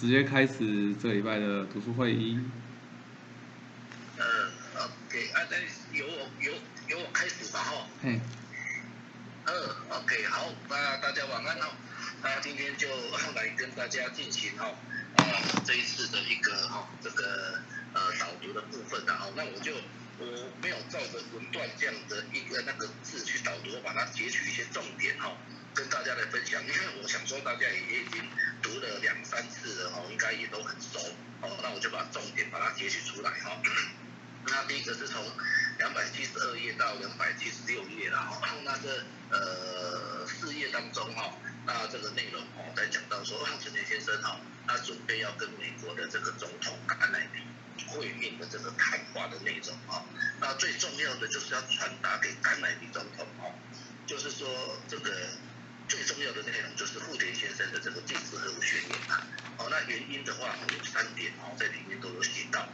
直接开始这礼拜的读书会议。呃，OK，啊，那由我由由我开始吧，哈。嘿。呃，OK，好，那大家晚安哦。那今天就来跟大家进行哈，啊，这一次的一个哈这个呃导读的部分的哈，那我就。我没有照着文段这样的一个那个字去导读，把它截取一些重点哈，跟大家来分享。因为我想说大家也已经读了两三次了哈，应该也都很熟哦。那我就把重点把它截取出来哈。那第一个是从两百七十二页到两百七十六页了哈。那这呃四页当中哈，那这个内容哦在讲到说陈田先生哈，他准备要跟美国的这个总统甘乃迪。会面的这个谈话的内容啊，那最重要的就是要传达给甘乃迪总统哦，就是说这个最重要的内容就是富田先生的这个禁止核武宣言啊，哦，那原因的话有三点哦，在里面都有写到，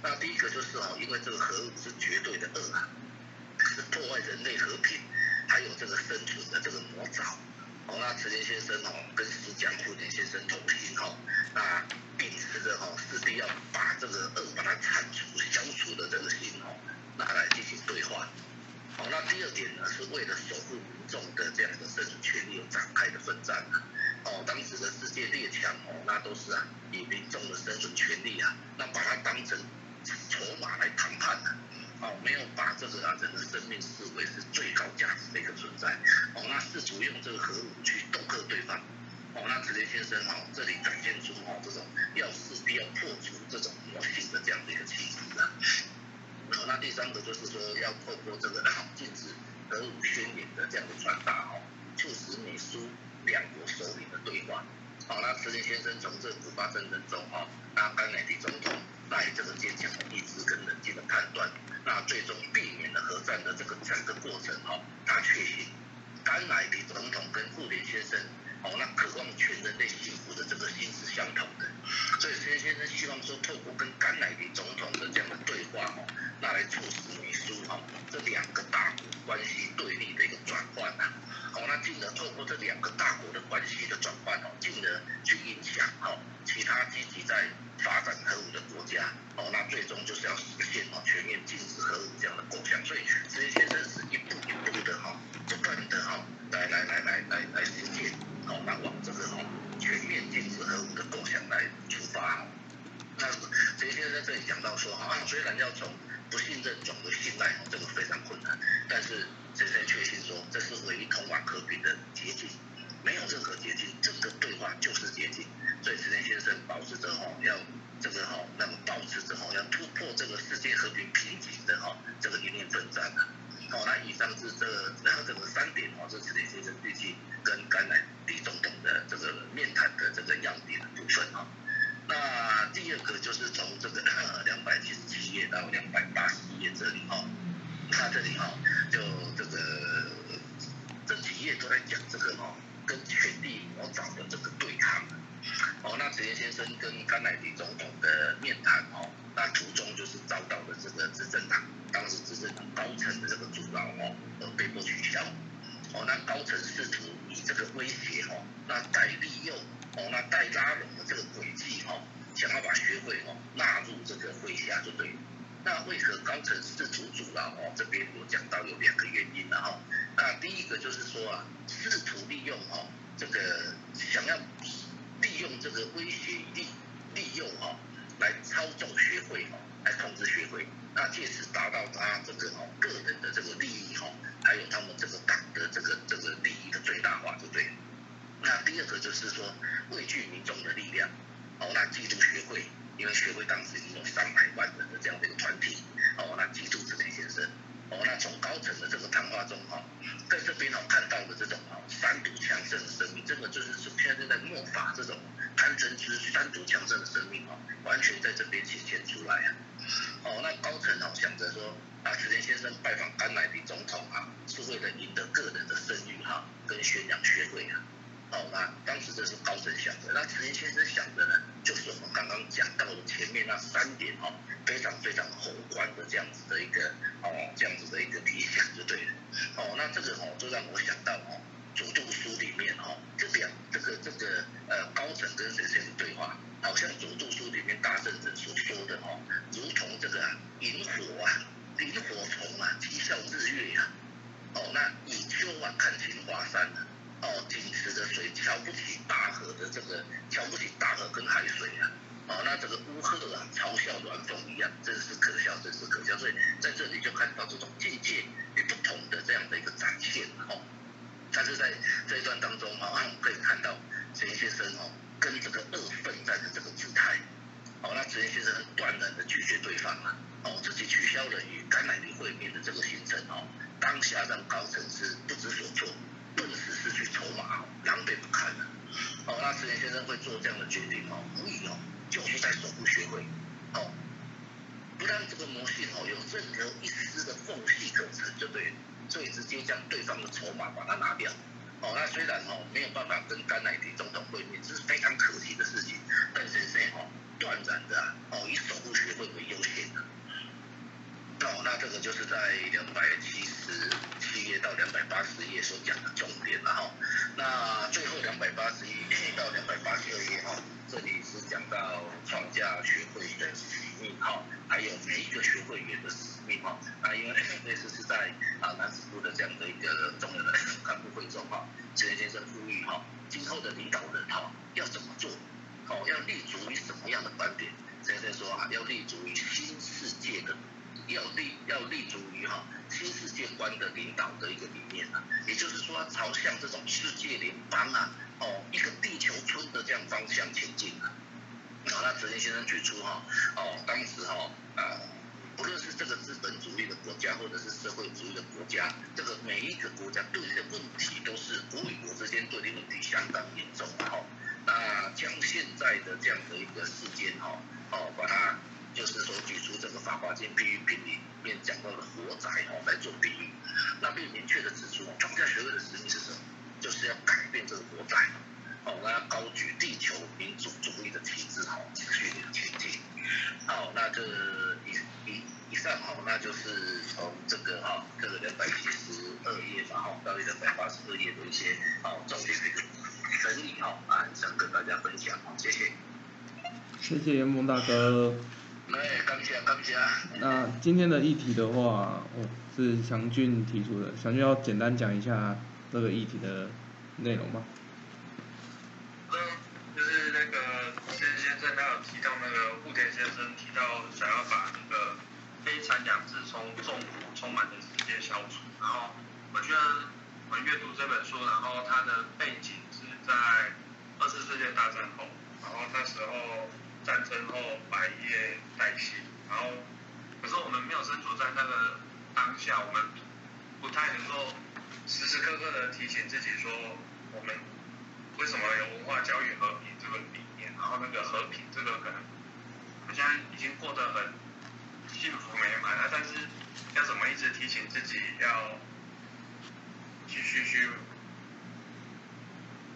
那第一个就是哦，因为这个核武是绝对的恶啊，是破坏人类和平，还有这个生存的这个魔爪。哦，那池田先生哦，跟石江富田先生同行哦，那秉持着哦，势必要把这个恶把它铲除、消除的这个心哦，拿来进行对话。好，那第二点呢，是为了守护民众的这样的生存权利而展开的奋战。哦，当时的世界列强哦，那都是啊，以民众的生存权利啊，那把它当成筹码来谈判的。哦，没有把这个啊人的生命视为是最高价值的一个存在。哦，那试图用这个核武去恫吓对方。哦，那直田先生哦，这里展现出哦这种要势必要破除这种魔性的这样的一个气质啊。哦，那第三个就是说要透过这个禁止核武宣言的这样的传达哦，促使美苏两国首领的对话。好，那池田先生从这古巴战争中哈，那甘乃迪总统带这个坚强的意志跟冷静的判断。那最终避免了核战的这个整个过程哈，他确信甘乃迪总统跟布林先生哦，那渴望全人类幸福的这个心是相同的，所以石田先生希望说透过跟甘乃迪总统的这样的对话哈，那来促使美苏哈这两个大国关系对立的一个转换呐，哦，那进而透过这两个大国的关系的转换哦，进而去影响哦其他积极在。发展核武的国家，哦，那最终就是要实现哦全面禁止核武这样的构想，所以这些先生是一步一步的哈，不断的哈来来来来来来实现，哦，那往这个哈全面禁止核武的构想来出发。那这些先生在这里讲到说哈，虽然要从不信任转为信赖，这个非常困难，但是这些确信说这是唯一通往和平的捷径，没有任何捷径，这个对话就是捷径。所以，池田先生保持着哈，要这个哈，那么保持着哈，要突破这个世界和平瓶颈的哈，这个一念奋战啊。好，那以上是这然后这个三点哈，是池田先生最近跟甘乃迪总统的这个面谈的这个要点的部分哈。第二个就是从这个两百七十七页到两百八十一页这里哈，那这里哈，就这个这几页都在讲这个哈，跟权力魔爪的这个对抗。哦，那池田先生跟甘乃迪总统的面谈哦，那途中就是遭到了这个执政党当时执政党高层的这个阻挠哦，而被迫取消。哦，那高层试图以这个威胁哦，那带利诱哦，那带拉拢的这个轨迹哦，想要把学会哦纳入这个麾下就对。那为何高层试图阻挠哦？这边有讲到有两个原因了哈。那第一个就是说啊，试图利用哦这个想要。利用这个威胁利利诱哈，来操纵学会哈，来控制学会，那借此达到他这个哦会当时书里面大圣人所说的哦，如同这个萤火啊，萤火虫啊，讥笑日月呀，哦，那以秋啊看清华山，哦，紧持的水瞧不起大河的这个瞧不起大河跟海水啊。哦，那这个乌鹤啊，嘲笑鸾凤一样，真是可笑，真是可笑。所以在这里就看到这种境界与不同的这样的一个展现，哦。但是在这一段当中，哦，可以看到陈先生哦，跟这个恶奋战的这个姿态，哦，那陈先生很断然的拒绝对方啊，哦，自己取消了与甘乃迪会面的这个行程，哦，当下让高层是不知所措，顿时失去筹码，狼狈不堪了。哦，那陈先生会做这样的决定，哦，无疑哦。就是在守护学会，哦，不让这个魔性哦有任何一丝的缝隙可乘，就对，所以直接将对方的筹码把它拿掉，哦，那虽然哦没有办法跟甘乃迪总统会面，这是非常可惜的事情，但先生哦断然的哦以守护学会为优先的，哦，那这个就是在两百七十七页到两百八十页所讲的重点了哈，那最后两百八十一到两百八十二页哈。这里是讲到创价学会的使命哈，还有每一个学会员的使命哈。那因为类似是在啊南师部的这样的一个重要的干部会中哈，陈先生呼吁哈，今后的领导人哈要怎么做？哦，要立足于什么样的观点？陈先生说啊，要立足于新世界的，要立要立足于哈新世界观的领导的一个理念啊，也就是说朝向这种世界联邦啊。哦，一个地球村的这样方向前进啊！好，那泽连先生举出哈，哦，当时哈，啊，不论是这个资本主义的国家，或者是社会主义的国家，这个每一个国家对立的问题都是国与国之间对立问题相当严重的哈。那将现在的这样的一个事件哈，哦，把它就是说举出这个《法华经》比喻品里面讲到的火灾哈来做比喻，那并明确的指出，庄家学会的使命是什么？就是要改变这个国债，哦，那要高举地球民主主义的旗帜，哈，继续前进。好，那这以以以上，哈，那就是从这个哈，这个两百七十二页吧，哈，到两百八十二页的一些好重点的一个整理，哦，啊，想跟大家分享，谢谢。谢谢严萌大哥。哎，感谢感谢。那今天的议题的话，哦，是祥俊提出的，祥俊要简单讲一下。这个议题的内容吗？嗯，就是那个谢先生他有提到那个户田先生提到想要把那个非残养志从重苦充满的世界消除，然后我觉得我阅读这本书，然后它的背景是在二次世界大战后，然后那时候战争后百业待兴，然后可是我们没有身处在那个当下，我们不太能够。时时刻刻的提醒自己说，我们为什么有文化教育和平这个理念？然后那个和平这个可能好像已经过得很幸福美满了，但是要怎么一直提醒自己要继续去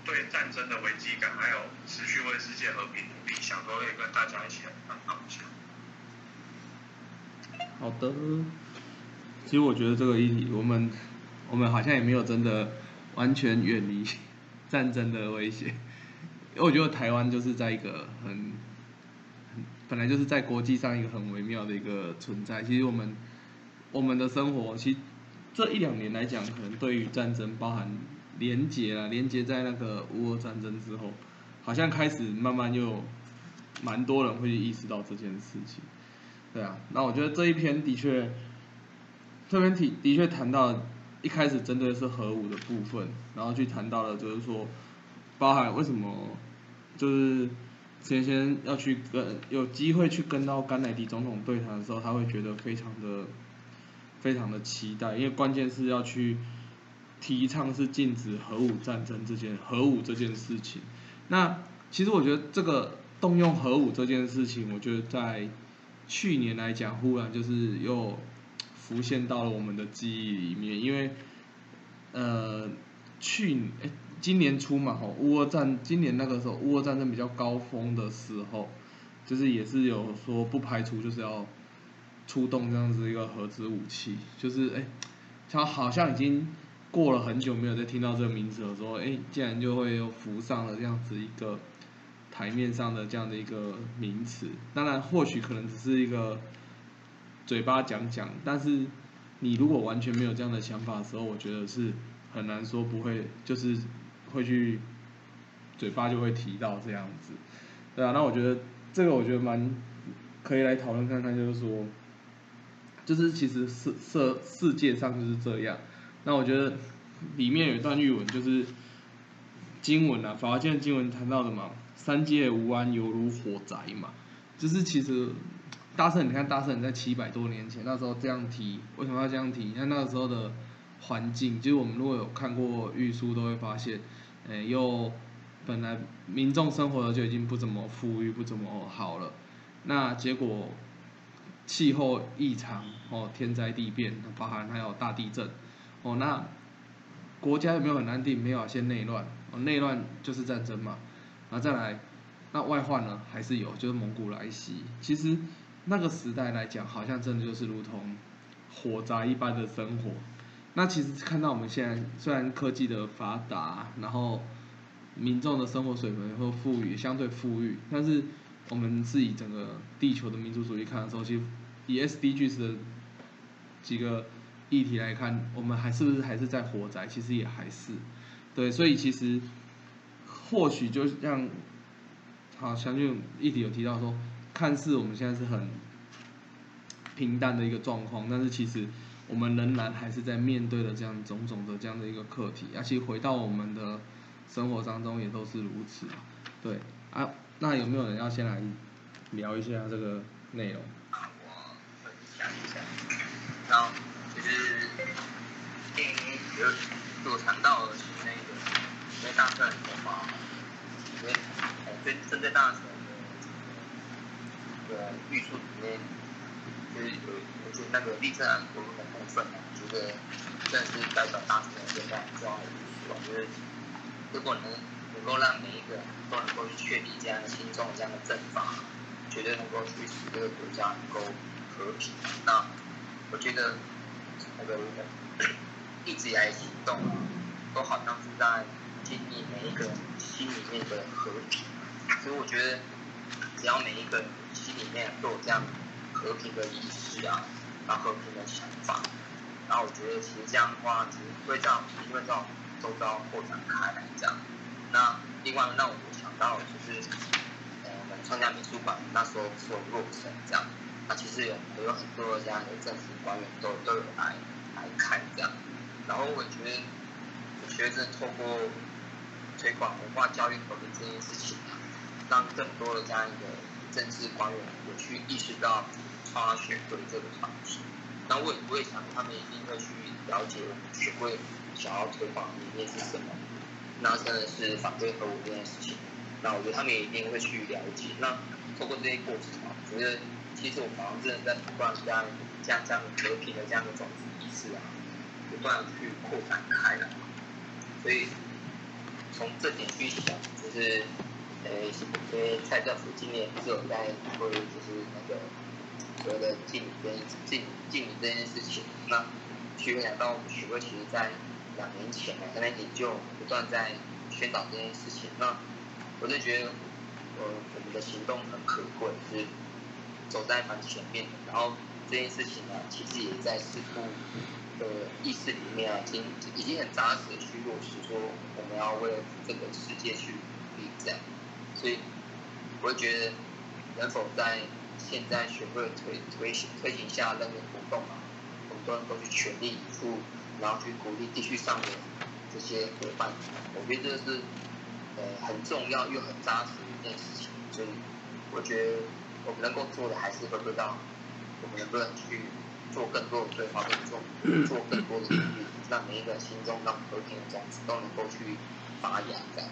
对战争的危机感，还有持续为世界和平努力，想说也跟大家一起来分享。好的，其实我觉得这个议题我们。我们好像也没有真的完全远离战争的威胁，因为我觉得台湾就是在一个很本来就是在国际上一个很微妙的一个存在。其实我们我们的生活，其实这一两年来讲，可能对于战争包含连结啊，连结在那个乌俄战争之后，好像开始慢慢又蛮多人会意识到这件事情。对啊，那我觉得这一篇的确这篇题的确谈到。一开始针对是核武的部分，然后去谈到了，就是说，包含为什么，就是前先要去跟有机会去跟到甘乃迪总统对谈的时候，他会觉得非常的非常的期待，因为关键是要去提倡是禁止核武战争这件核武这件事情。那其实我觉得这个动用核武这件事情，我觉得在去年来讲，忽然就是又。浮现到了我们的记忆里面，因为，呃，去哎，今年初嘛，吼，乌俄战，今年那个时候乌俄战争比较高峰的时候，就是也是有说不排除就是要出动这样子一个核子武器，就是哎，它好像已经过了很久没有再听到这个名词的时候，哎，竟然就会又浮上了这样子一个台面上的这样的一个名词。当然，或许可能只是一个嘴巴讲讲，但是你如果完全没有这样的想法的时候，我觉得是很难说不会，就是会去嘴巴就会提到这样子。对啊，那我觉得这个我觉得蛮可以来讨论看看，就是说，就是其实世世世界上就是这样。那我觉得里面有一段语文，就是经文啊，法华经的经文谈到的嘛，三界无安，犹如火宅嘛。就是其实大圣，你看大圣在七百多年前那时候这样提，为什么要这样提？你看那个时候的环境，就是我们如果有看过玉书，都会发现，诶，又本来民众生活的就已经不怎么富裕，不怎么好了，那结果气候异常哦，天灾地变，包含还有大地震。哦，那国家有没有很安定？没有啊，先内乱。哦，内乱就是战争嘛。然后再来，那外患呢？还是有，就是蒙古来袭。其实那个时代来讲，好像真的就是如同火灾一般的生活。那其实看到我们现在，虽然科技的发达，然后民众的生活水平或富裕相对富裕，但是我们是以整个地球的民族主义看的时候，其实以 SDGs 的几个。议题来看，我们还是不是还是在活宅？其实也还是，对，所以其实或许就像好，相信议题有提到说，看似我们现在是很平淡的一个状况，但是其实我们仍然还是在面对的这样种种的这样的一个课题，而且回到我们的生活当中也都是如此，对啊，那有没有人要先来聊一下这个内容？我分享一下，然后电影有所谈到的那个，因为大圣的话，因为针针对大圣的玉树里面，就是有有些那个立正安国的部分，我觉得算是代表大圣的一个重要的因素。我觉得如果能能够让每一个人都能够去确立这样的心中这样的正法，绝对能够去使这个国家能够和平。那我觉得。那个一直以来行动，都好像是在建立每一个人心里面的和平。所以我觉得，只要每一个人心里面都有这样和平的意识啊，然后和平的想法，然后我觉得其实这样的话，其实会这样，因为这种周遭扩展开来这样。那另外让我想到就是，呃，我们创价美术馆那时候是有落成这样。那其实有有很多这样的政府官员都都有来来看这样，然后我觉得学生透过推广文化教育和平这件事情，让更多的这样一个政治官员有去意识到创阿学会这个团体，那我也不会想他们一定会去了解我们学会想要推广理念是什么，那真的是反对核武这件事情，那我觉得他们也一定会去了解，那透过这些过程啊，我觉得。其实我们好像真的在不断这样、这样、这样和平的这样的种子意识啊，不断去扩展开来。所以从这点去想，就是呃，因为蔡政府今年是有在做，就是那个所谓的禁跟禁禁这件事情。那去会想到我们学会，其实在两年前啊，三年前就不断在宣导这件事情。那我就觉得，呃，我们的行动很可贵，是。走在蛮前面的，然后这件事情呢，其实也在试图的意识里面啊，已经已经很扎实的去落实，说我们要为了这个世界去努力这样。所以，我觉得，能否在现在学会推推行推行下任何活动啊，我们都去全力以赴，然后去鼓励地区上的这些伙伴，我觉得这是呃很重要又很扎实的一件事情。所以，我觉得。我们能够做的还是会知道，我们能不能去做更多的对话，做做更多的努力，让每一个心中让和平的种子都能够去发芽。这样，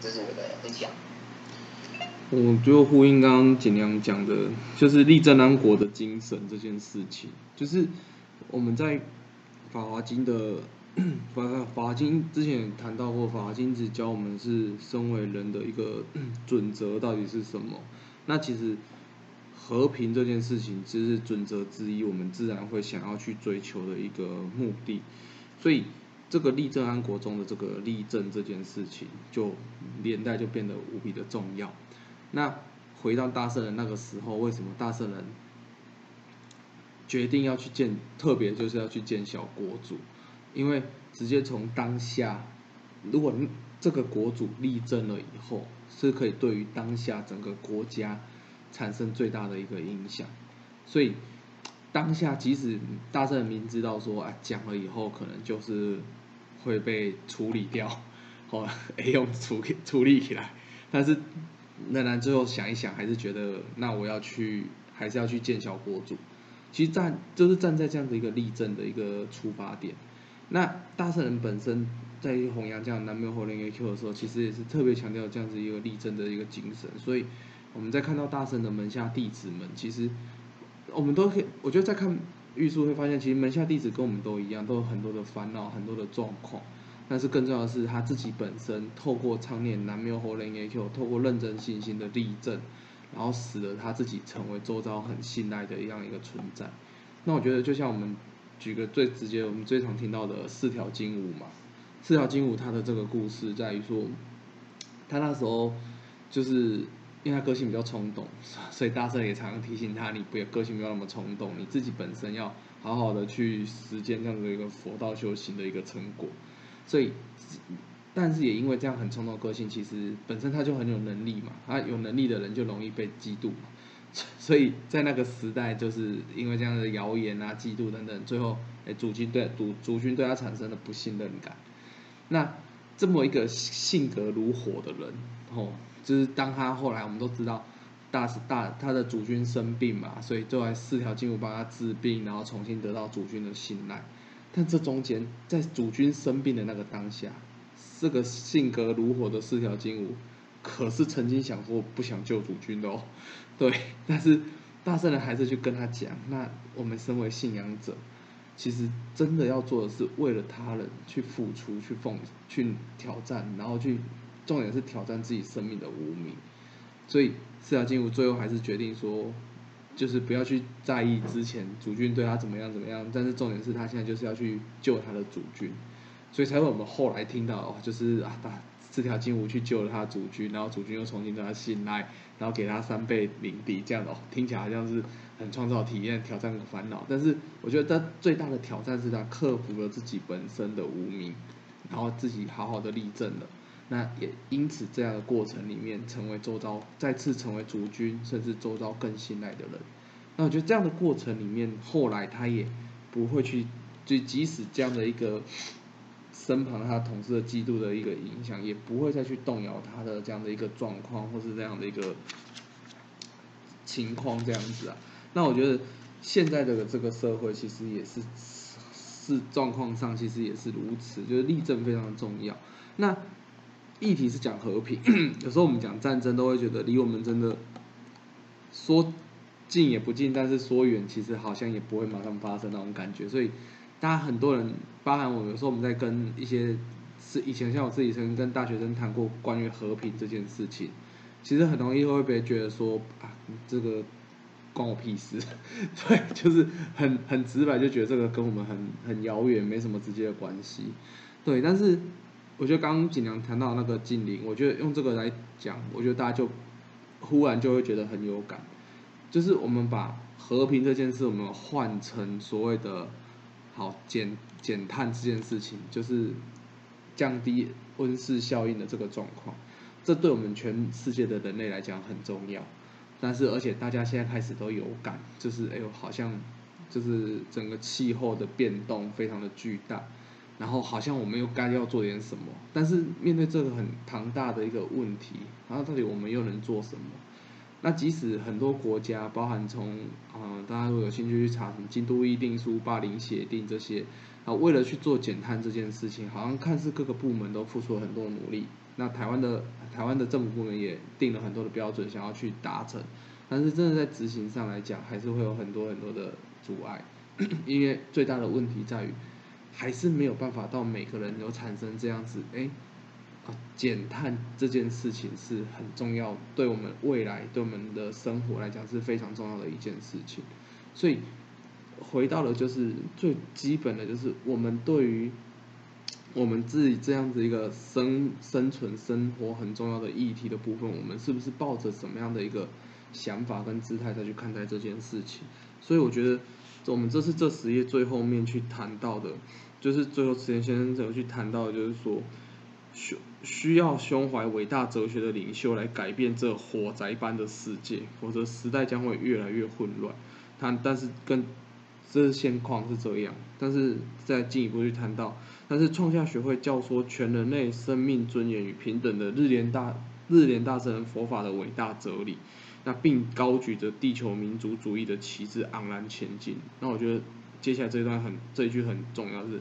这是我的分享。我就呼应刚刚简良讲的，就是立正安国的精神这件事情，就是我们在法华经的 法法华经之前谈到过，法华经只教我们是身为人的一个准则到底是什么。那其实。和平这件事情，其实是准则之一，我们自然会想要去追求的一个目的。所以，这个立正安国中的这个立正这件事情，就连带就变得无比的重要。那回到大圣人那个时候，为什么大圣人决定要去见，特别就是要去见小国主？因为直接从当下，如果这个国主立正了以后，是可以对于当下整个国家产生最大的一个影响。所以当下即使大圣人明知道说，啊，讲了以后可能就是会被处理掉，哦，用处处理起来，但是仍然最后想一想，还是觉得那我要去，还是要去见小国主。其实站就是站在这样的一个立正的一个出发点。那大圣人本身在弘扬这样南无火灵 A Q 的时候，其实也是特别强调这样子一个立正的一个精神。所以我们在看到大圣的门下弟子们，其实我们都可以，我觉得在看玉树会发现，其实门下弟子跟我们都一样，都有很多的烦恼，很多的状况。但是更重要的是，他自己本身透过常念南无火灵 A Q，透过认真信心的立正，然后使得他自己成为周遭很信赖的一样一个存在。那我觉得就像我们。举个最直接，我们最常听到的四条金舞嘛，四条金舞他的这个故事在于说，他那时候就是因为他个性比较冲动，所以大圣也常常提醒他，你不要个性不要那么冲动，你自己本身要好好的去实践这样的一个佛道修行的一个成果。所以，但是也因为这样很冲动个性，其实本身他就很有能力嘛，他有能力的人就容易被嫉妒嘛。所以在那个时代，就是因为这样的谣言啊、嫉妒等等，最后，哎，主君对主主君对他产生了不信任感。那这么一个性格如火的人，哦，就是当他后来我们都知道，大大他的主君生病嘛，所以就来四条金吾帮他治病，然后重新得到主君的信赖。但这中间，在主君生病的那个当下，这个性格如火的四条金吾，可是曾经想过不想救主君的哦。对，但是大圣人还是去跟他讲，那我们身为信仰者，其实真的要做的是为了他人去付出、去奉、去挑战，然后去重点是挑战自己生命的无名。所以四条金吾最后还是决定说，就是不要去在意之前主君对他怎么样怎么样，但是重点是他现在就是要去救他的主君，所以才会我们后来听到哦，就是啊，大四条金吾去救了他的主君，然后主君又重新对他信赖。然后给他三倍领地，这样的哦，听起来好像是很创造体验、挑战和烦恼。但是我觉得他最大的挑战是他克服了自己本身的无名，然后自己好好的立正了。那也因此这样的过程里面，成为周遭再次成为主君，甚至周遭更信赖的人。那我觉得这样的过程里面，后来他也不会去，就即使这样的一个。身旁他同事的嫉妒的一个影响，也不会再去动摇他的这样的一个状况，或是这样的一个情况这样子啊。那我觉得现在的这个社会其实也是是状况上其实也是如此，就是立正非常重要。那议题是讲和平，有时候我们讲战争都会觉得离我们真的说近也不近，但是说远其实好像也不会马上发生那种感觉，所以。大家很多人，包含我，有时候我们在跟一些是以前像我自己曾经跟大学生谈过关于和平这件事情，其实很容易会被觉得说啊，这个关我屁事，对，就是很很直白就觉得这个跟我们很很遥远，没什么直接的关系，对。但是我觉得刚刚锦良谈到那个近邻，我觉得用这个来讲，我觉得大家就忽然就会觉得很有感，就是我们把和平这件事，我们换成所谓的。好减减碳这件事情，就是降低温室效应的这个状况，这对我们全世界的人类来讲很重要。但是，而且大家现在开始都有感，就是哎呦，好像就是整个气候的变动非常的巨大，然后好像我们又该要做点什么。但是面对这个很庞大的一个问题，然后到底我们又能做什么？那即使很多国家，包含从啊，大家如果有兴趣去查什么京都议定书、巴黎协定这些，啊，为了去做减碳这件事情，好像看似各个部门都付出了很多努力。那台湾的台湾的政府部门也定了很多的标准，想要去达成，但是真的在执行上来讲，还是会有很多很多的阻碍，因为最大的问题在于，还是没有办法到每个人有产生这样子，哎。啊减碳这件事情是很重要，对我们未来对我们的生活来讲是非常重要的一件事情。所以回到了就是最基本的就是我们对于我们自己这样子一个生生存生活很重要的议题的部分，我们是不是抱着什么样的一个想法跟姿态再去看待这件事情？所以我觉得，我们这是这十页最后面去谈到的，就是最后池田先生怎么去谈到，就是说需需要胸怀伟大哲学的领袖来改变这火灾般的世界，否则时代将会越来越混乱。他但是跟这是现况是这样，但是再进一步去谈到，但是创下学会教唆全人类生命尊严与平等的日莲大日莲大圣人佛法的伟大哲理，那并高举着地球民族主义的旗帜昂然前进。那我觉得接下来这一段很这一句很重要，是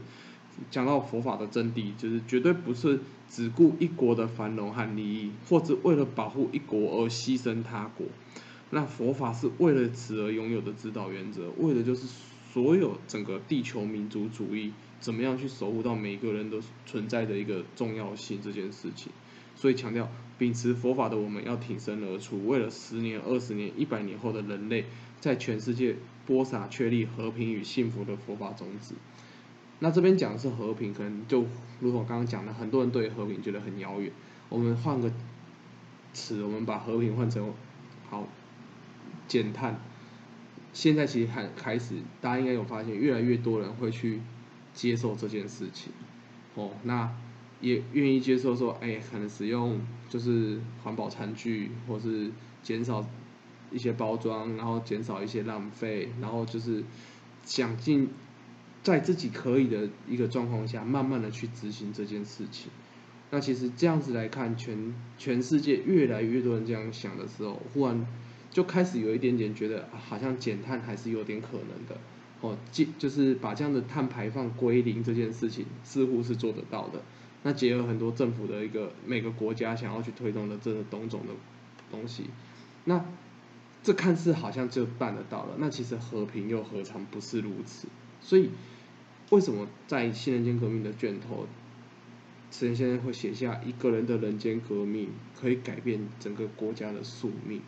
讲到佛法的真谛，就是绝对不是只顾一国的繁荣和利益，或者为了保护一国而牺牲他国。那佛法是为了此而拥有的指导原则，为的就是所有整个地球民族主义怎么样去守护到每个人都存在的一个重要性这件事情。所以强调秉持佛法的我们要挺身而出，为了十年、二十年、一百年后的人类，在全世界播撒确立和平与幸福的佛法种子。那这边讲的是和平，可能就如同刚刚讲的，很多人对和平觉得很遥远。我们换个词，我们把和平换成好。减碳，现在其实还开始，大家应该有发现，越来越多人会去接受这件事情，哦，那也愿意接受说，哎，可能使用就是环保餐具，或是减少一些包装，然后减少一些浪费，然后就是想尽在自己可以的一个状况下，慢慢的去执行这件事情。那其实这样子来看，全全世界越来越多人这样想的时候，忽然。就开始有一点点觉得好像减碳还是有点可能的，哦，即就是把这样的碳排放归零这件事情似乎是做得到的。那结合很多政府的一个每个国家想要去推动的这个东种的东西，那这看似好像就办得到了，那其实和平又何尝不是如此？所以为什么在新人间革命的卷头，慈仁先生会写下一个人的人间革命可以改变整个国家的宿命？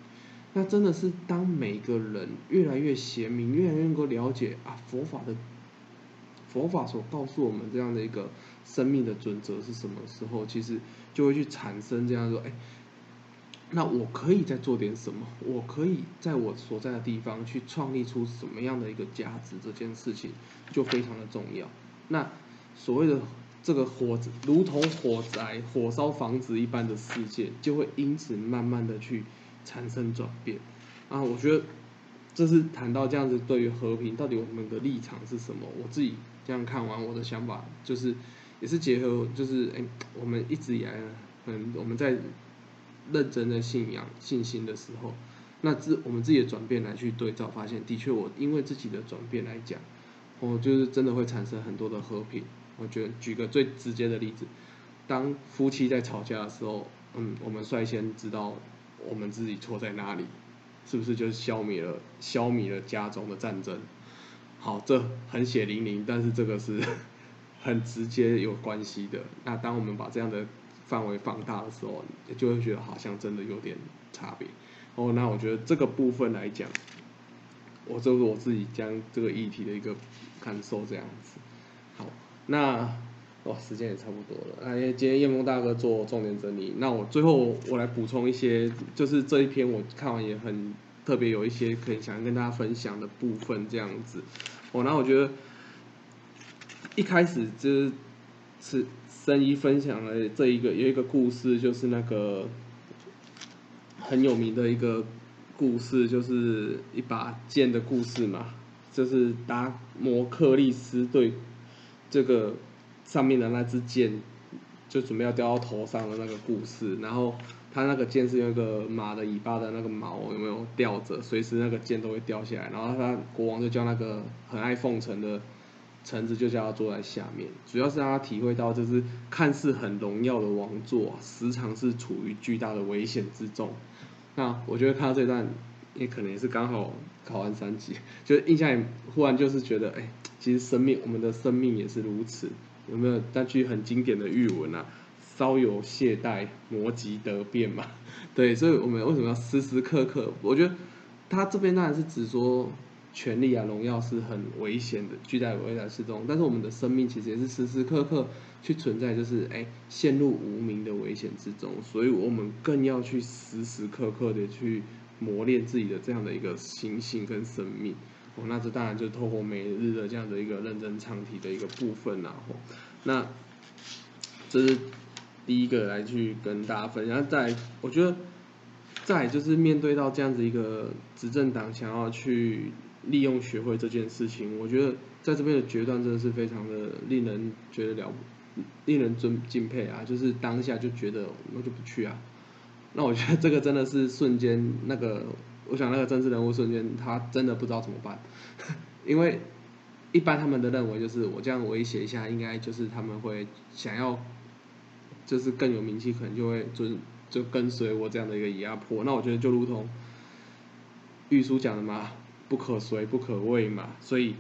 那真的是当每个人越来越贤明，越来越能够了解啊佛法的佛法所告诉我们这样的一个生命的准则是什么时候，其实就会去产生这样说，哎，那我可以再做点什么？我可以在我所在的地方去创立出什么样的一个价值？这件事情就非常的重要。那所谓的这个火，如同火灾、火烧房子一般的世界，就会因此慢慢的去。产生转变啊！我觉得这是谈到这样子，对于和平到底我们的立场是什么？我自己这样看完，我的想法就是也是结合，就是哎，我们一直以来，嗯，我们在认真的信仰信心的时候，那自我们自己的转变来去对照，发现的确，我因为自己的转变来讲，我就是真的会产生很多的和平。我觉得举个最直接的例子，当夫妻在吵架的时候，嗯，我们率先知道。我们自己错在哪里？是不是就消灭了消灭了家中的战争？好，这很血淋淋，但是这个是很直接有关系的。那当我们把这样的范围放大的时候，就会觉得好像真的有点差别。哦，那我觉得这个部分来讲，我就是我自己将这个议题的一个感受这样子。好，那。哇，时间也差不多了。那今天叶梦大哥做重点整理，那我最后我来补充一些，就是这一篇我看完也很特别，有一些可以想跟大家分享的部分这样子。哦，那我觉得一开始就是是生一分享了这一个有一个故事，就是那个很有名的一个故事，就是一把剑的故事嘛，就是达摩克利斯对这个。上面的那支箭就准备要掉到头上的那个故事，然后他那个箭是用一个马的尾巴的那个毛有没有吊着，随时那个箭都会掉下来。然后他国王就叫那个很爱奉承的橙子就叫他坐在下面，主要是让他体会到就是看似很荣耀的王座，时常是处于巨大的危险之中。那我觉得看到这段，也可能也是刚好考完三级，就印象也忽然就是觉得，哎，其实生命我们的生命也是如此。有没有那句很经典的语文啊？稍有懈怠，魔即得变嘛。对，所以我们为什么要时时刻刻？我觉得他这边当然是指说，权力啊、荣耀是很危险的，巨大的危在之中。但是我们的生命其实也是时时刻刻去存在，就是哎陷入无名的危险之中。所以我们更要去时时刻刻的去磨练自己的这样的一个心性跟生命。哦，那这当然就透过每日的这样的一个认真唱题的一个部分然后那这是第一个来去跟大家分享。再，我觉得再就是面对到这样子一个执政党想要去利用学会这件事情，我觉得在这边的决断真的是非常的令人觉得了，令人尊敬佩啊！就是当下就觉得那就不去啊。那我觉得这个真的是瞬间那个。我想那个政治人物瞬间，他真的不知道怎么办，因为一般他们的认为就是我这样威胁一下，应该就是他们会想要，就是更有名气，可能就会就就跟随我这样的一个压迫。那我觉得就如同玉书讲的嘛，不可随不可畏嘛，所以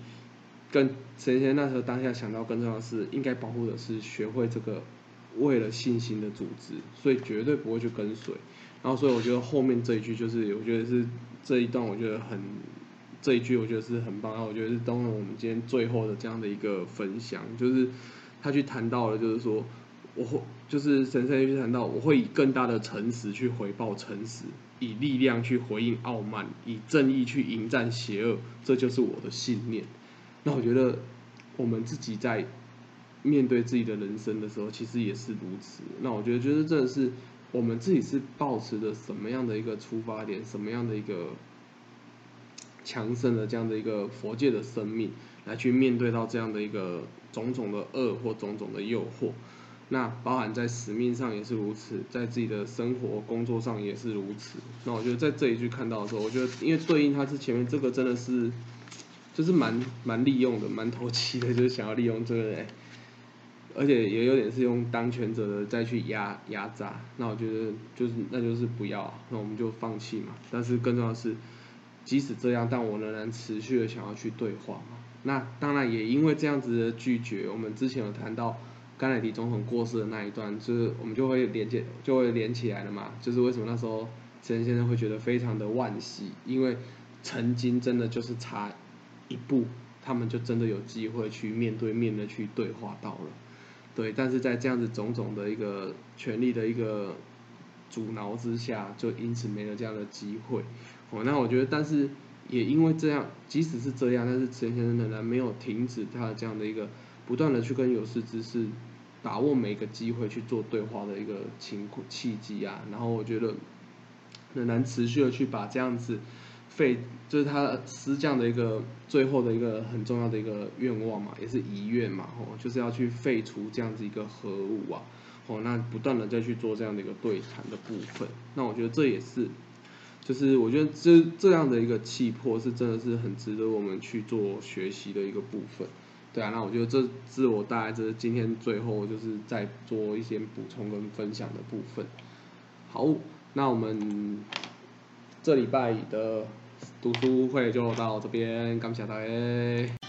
跟神仙那时候当下想到更重要的是，应该保护的是学会这个为了信心的组织，所以绝对不会去跟随。然后，所以我觉得后面这一句就是，我觉得是这一段，我觉得很这一句，我觉得是很棒。然后我觉得是当了我们今天最后的这样的一个分享，就是他去谈到了，就是说我会，就是神圣去谈到，我会以更大的诚实去回报诚实，以力量去回应傲慢，以正义去迎战邪恶，这就是我的信念。那我觉得我们自己在面对自己的人生的时候，其实也是如此。那我觉得，就是真的是。我们自己是保持着什么样的一个出发点，什么样的一个强盛的这样的一个佛界的生命，来去面对到这样的一个种种的恶或种种的诱惑，那包含在使命上也是如此，在自己的生活工作上也是如此。那我觉得在这一句看到的时候，我觉得因为对应他是前面这个真的是，就是蛮蛮利用的，蛮投机的，就是想要利用这个人。而且也有点是用当权者的再去压压榨，那我觉得就是那就是不要，那我们就放弃嘛。但是更重要的是，即使这样，但我仍然持续的想要去对话嘛。那当然也因为这样子的拒绝，我们之前有谈到甘乃迪总统过世的那一段，就是我们就会连接就会连起来了嘛。就是为什么那时候陈先生会觉得非常的惋惜，因为曾经真的就是差一步，他们就真的有机会去面对面的去对话到了。对，但是在这样子种种的一个权力的一个阻挠之下，就因此没了这样的机会。哦，那我觉得，但是也因为这样，即使是这样，但是陈先生仍然没有停止他的这样的一个不断的去跟有识之士把握每个机会去做对话的一个情契机啊。然后我觉得仍然持续的去把这样子。废就是他师匠的一个最后的一个很重要的一个愿望嘛，也是遗愿嘛，吼，就是要去废除这样子一个核武啊，哦，那不断的再去做这样的一个对谈的部分，那我觉得这也是，就是我觉得这这样的一个气魄是真的是很值得我们去做学习的一个部分，对啊，那我觉得这是我大概这今天最后就是再做一些补充跟分享的部分，好，那我们这礼拜的。读书会就到这边，感谢大家。